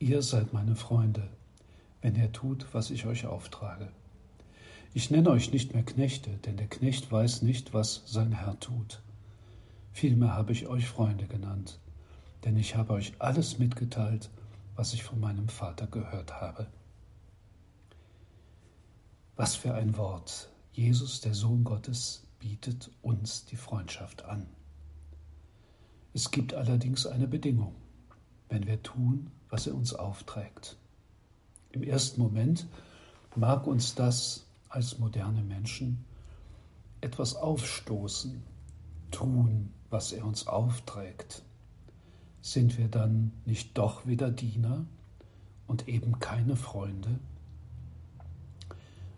Ihr seid meine Freunde, wenn ihr tut, was ich euch auftrage. Ich nenne euch nicht mehr Knechte, denn der Knecht weiß nicht, was sein Herr tut. Vielmehr habe ich euch Freunde genannt, denn ich habe euch alles mitgeteilt, was ich von meinem Vater gehört habe. Was für ein Wort. Jesus, der Sohn Gottes, bietet uns die Freundschaft an. Es gibt allerdings eine Bedingung wenn wir tun, was er uns aufträgt. Im ersten Moment mag uns das als moderne Menschen etwas aufstoßen, tun, was er uns aufträgt. Sind wir dann nicht doch wieder Diener und eben keine Freunde?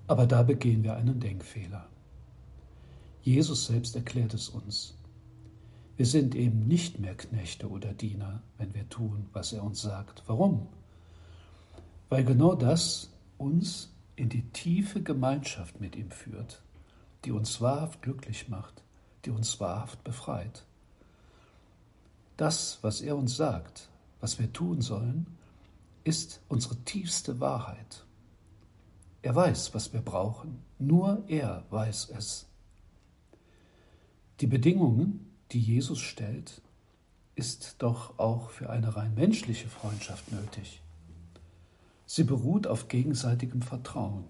Aber da begehen wir einen Denkfehler. Jesus selbst erklärt es uns. Wir sind eben nicht mehr Knechte oder Diener, wenn wir tun, was er uns sagt. Warum? Weil genau das uns in die tiefe Gemeinschaft mit ihm führt, die uns wahrhaft glücklich macht, die uns wahrhaft befreit. Das, was er uns sagt, was wir tun sollen, ist unsere tiefste Wahrheit. Er weiß, was wir brauchen, nur er weiß es. Die Bedingungen, die Jesus stellt, ist doch auch für eine rein menschliche Freundschaft nötig. Sie beruht auf gegenseitigem Vertrauen,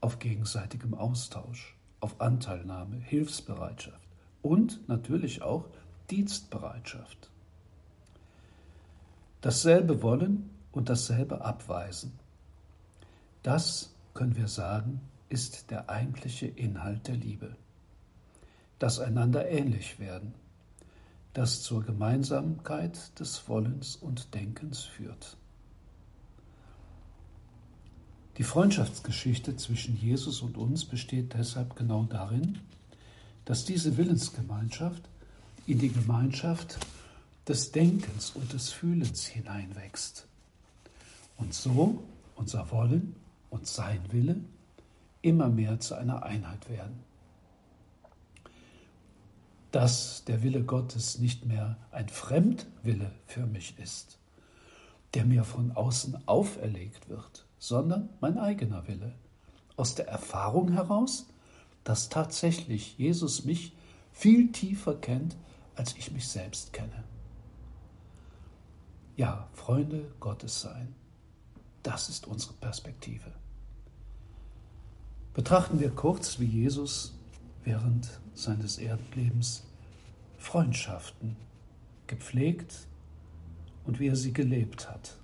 auf gegenseitigem Austausch, auf Anteilnahme, Hilfsbereitschaft und natürlich auch Dienstbereitschaft. Dasselbe wollen und dasselbe abweisen. Das, können wir sagen, ist der eigentliche Inhalt der Liebe das einander ähnlich werden, das zur Gemeinsamkeit des Wollens und Denkens führt. Die Freundschaftsgeschichte zwischen Jesus und uns besteht deshalb genau darin, dass diese Willensgemeinschaft in die Gemeinschaft des Denkens und des Fühlens hineinwächst und so unser Wollen und sein Wille immer mehr zu einer Einheit werden dass der Wille Gottes nicht mehr ein Fremdwille für mich ist, der mir von außen auferlegt wird, sondern mein eigener Wille. Aus der Erfahrung heraus, dass tatsächlich Jesus mich viel tiefer kennt, als ich mich selbst kenne. Ja, Freunde Gottes sein, das ist unsere Perspektive. Betrachten wir kurz, wie Jesus während seines Erdlebens Freundschaften gepflegt und wie er sie gelebt hat.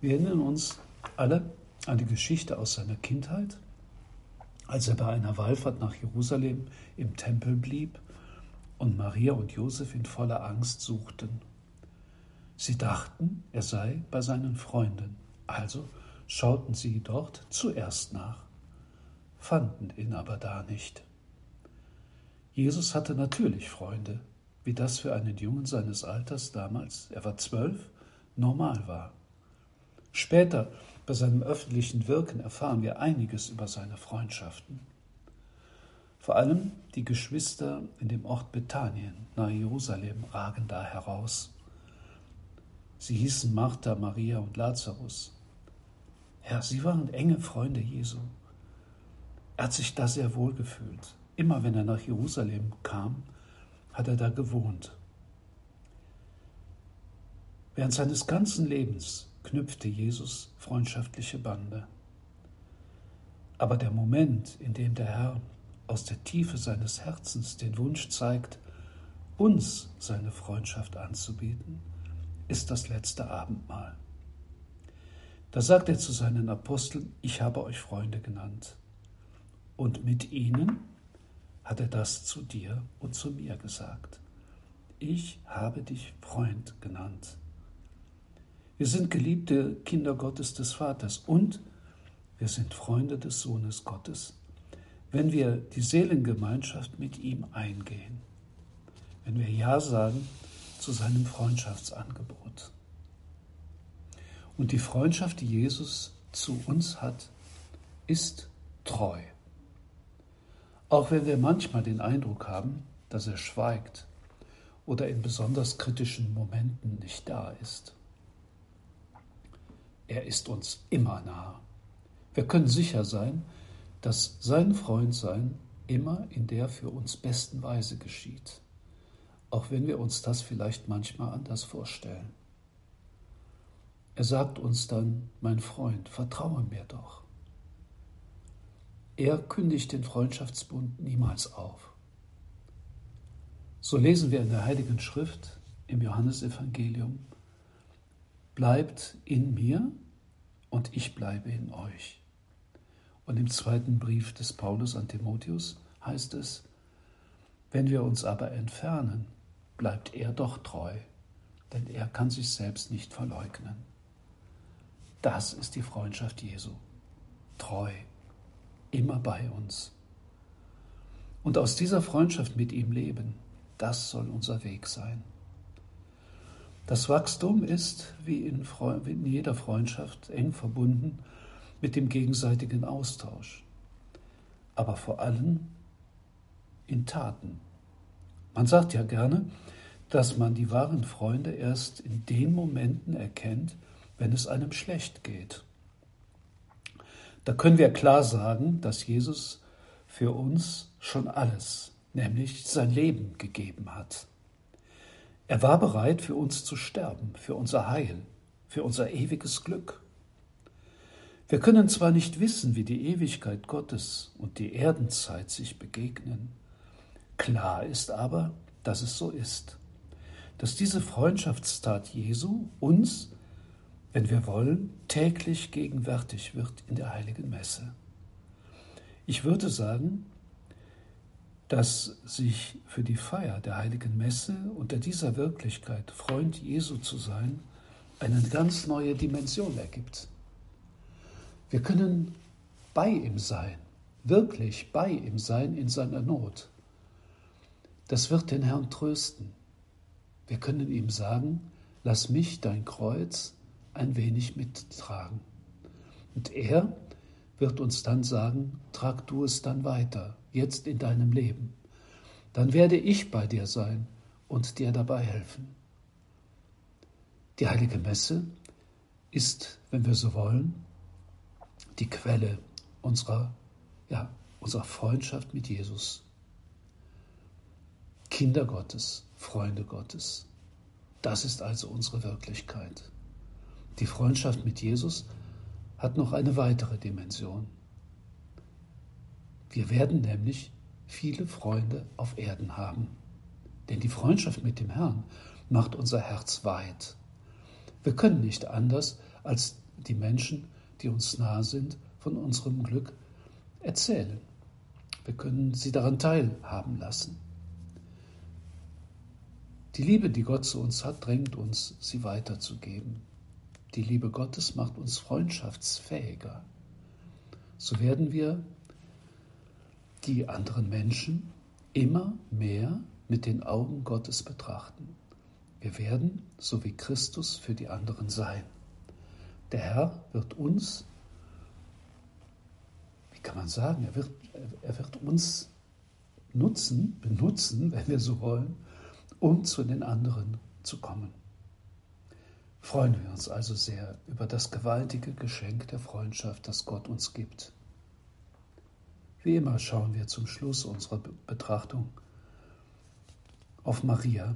Wir erinnern uns alle an die Geschichte aus seiner Kindheit, als er bei einer Wallfahrt nach Jerusalem im Tempel blieb und Maria und Josef in voller Angst suchten. Sie dachten, er sei bei seinen Freunden, also schauten sie dort zuerst nach, fanden ihn aber da nicht. Jesus hatte natürlich Freunde, wie das für einen Jungen seines Alters damals, er war zwölf, normal war. Später, bei seinem öffentlichen Wirken, erfahren wir einiges über seine Freundschaften. Vor allem die Geschwister in dem Ort Bethanien nahe Jerusalem ragen da heraus. Sie hießen Martha, Maria und Lazarus. Ja, sie waren enge Freunde Jesu. Er hat sich da sehr wohl gefühlt. Immer wenn er nach Jerusalem kam, hat er da gewohnt. Während seines ganzen Lebens knüpfte Jesus freundschaftliche Bande. Aber der Moment, in dem der Herr aus der Tiefe seines Herzens den Wunsch zeigt, uns seine Freundschaft anzubieten, ist das letzte Abendmahl. Da sagt er zu seinen Aposteln, ich habe euch Freunde genannt. Und mit ihnen hat er das zu dir und zu mir gesagt. Ich habe dich Freund genannt. Wir sind geliebte Kinder Gottes des Vaters und wir sind Freunde des Sohnes Gottes, wenn wir die Seelengemeinschaft mit ihm eingehen, wenn wir Ja sagen zu seinem Freundschaftsangebot. Und die Freundschaft, die Jesus zu uns hat, ist treu. Auch wenn wir manchmal den Eindruck haben, dass er schweigt oder in besonders kritischen Momenten nicht da ist. Er ist uns immer nah. Wir können sicher sein, dass sein Freundsein immer in der für uns besten Weise geschieht, auch wenn wir uns das vielleicht manchmal anders vorstellen. Er sagt uns dann, mein Freund, vertraue mir doch. Er kündigt den Freundschaftsbund niemals auf. So lesen wir in der Heiligen Schrift im Johannesevangelium, bleibt in mir und ich bleibe in euch. Und im zweiten Brief des Paulus an Timotheus heißt es, wenn wir uns aber entfernen, bleibt er doch treu, denn er kann sich selbst nicht verleugnen. Das ist die Freundschaft Jesu. Treu, immer bei uns. Und aus dieser Freundschaft mit ihm leben, das soll unser Weg sein. Das Wachstum ist, wie in, wie in, jeder Freundschaft, eng verbunden mit dem gegenseitigen Austausch, aber vor allem in Taten. Man sagt ja gerne, dass man die wahren Freunde erst in den Momenten erkennt, wenn es einem schlecht geht. Da können wir klar sagen, dass Jesus für uns schon alles, nämlich sein Leben gegeben hat. Er war bereit, für uns zu sterben, für unser Heil, für unser ewiges Glück. Wir können zwar nicht wissen, wie die Ewigkeit Gottes und die Erdenzeit sich begegnen, klar ist aber, dass es so ist, dass diese Freundschaftstat Jesu uns wenn wir wollen, täglich gegenwärtig wird in der heiligen Messe. Ich würde sagen, dass sich für die Feier der heiligen Messe unter dieser Wirklichkeit, Freund Jesu zu sein, eine ganz neue Dimension ergibt. Wir können bei ihm sein, wirklich bei ihm sein in seiner Not. Das wird den Herrn trösten. Wir können ihm sagen, lass mich dein Kreuz ein wenig mittragen. Und er wird uns dann sagen, trag du es dann weiter, jetzt in deinem Leben. Dann werde ich bei dir sein und dir dabei helfen. Die heilige Messe ist, wenn wir so wollen, die Quelle unserer, ja, unserer Freundschaft mit Jesus. Kinder Gottes, Freunde Gottes. Das ist also unsere Wirklichkeit. Die Freundschaft mit Jesus hat noch eine weitere Dimension. Wir werden nämlich viele Freunde auf Erden haben. Denn die Freundschaft mit dem Herrn macht unser Herz weit. Wir können nicht anders, als die Menschen, die uns nahe sind, von unserem Glück erzählen. Wir können sie daran teilhaben lassen. Die Liebe, die Gott zu uns hat, drängt uns, sie weiterzugeben. Die Liebe Gottes macht uns freundschaftsfähiger. So werden wir die anderen Menschen immer mehr mit den Augen Gottes betrachten. Wir werden, so wie Christus, für die anderen sein. Der Herr wird uns, wie kann man sagen, er wird, er wird uns nutzen, benutzen, wenn wir so wollen, um zu den anderen zu kommen freuen wir uns also sehr über das gewaltige Geschenk der Freundschaft, das Gott uns gibt. Wie immer schauen wir zum Schluss unserer Betrachtung auf Maria,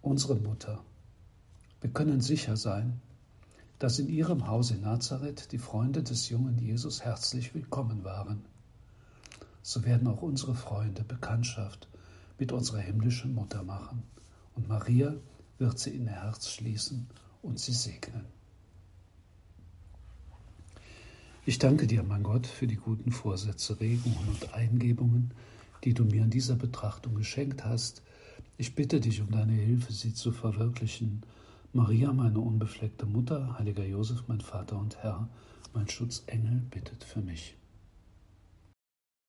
unsere Mutter, Wir können sicher sein, dass in ihrem Haus in Nazareth die Freunde des jungen Jesus herzlich willkommen waren. So werden auch unsere Freunde Bekanntschaft mit unserer himmlischen Mutter machen, und Maria wird sie in ihr Herz schließen und sie segnen. Ich danke dir, mein Gott, für die guten Vorsätze, Regungen und Eingebungen, die du mir in dieser Betrachtung geschenkt hast. Ich bitte dich um deine Hilfe, sie zu verwirklichen. Maria, meine unbefleckte Mutter, heiliger Josef, mein Vater und Herr, mein Schutzengel, bittet für mich.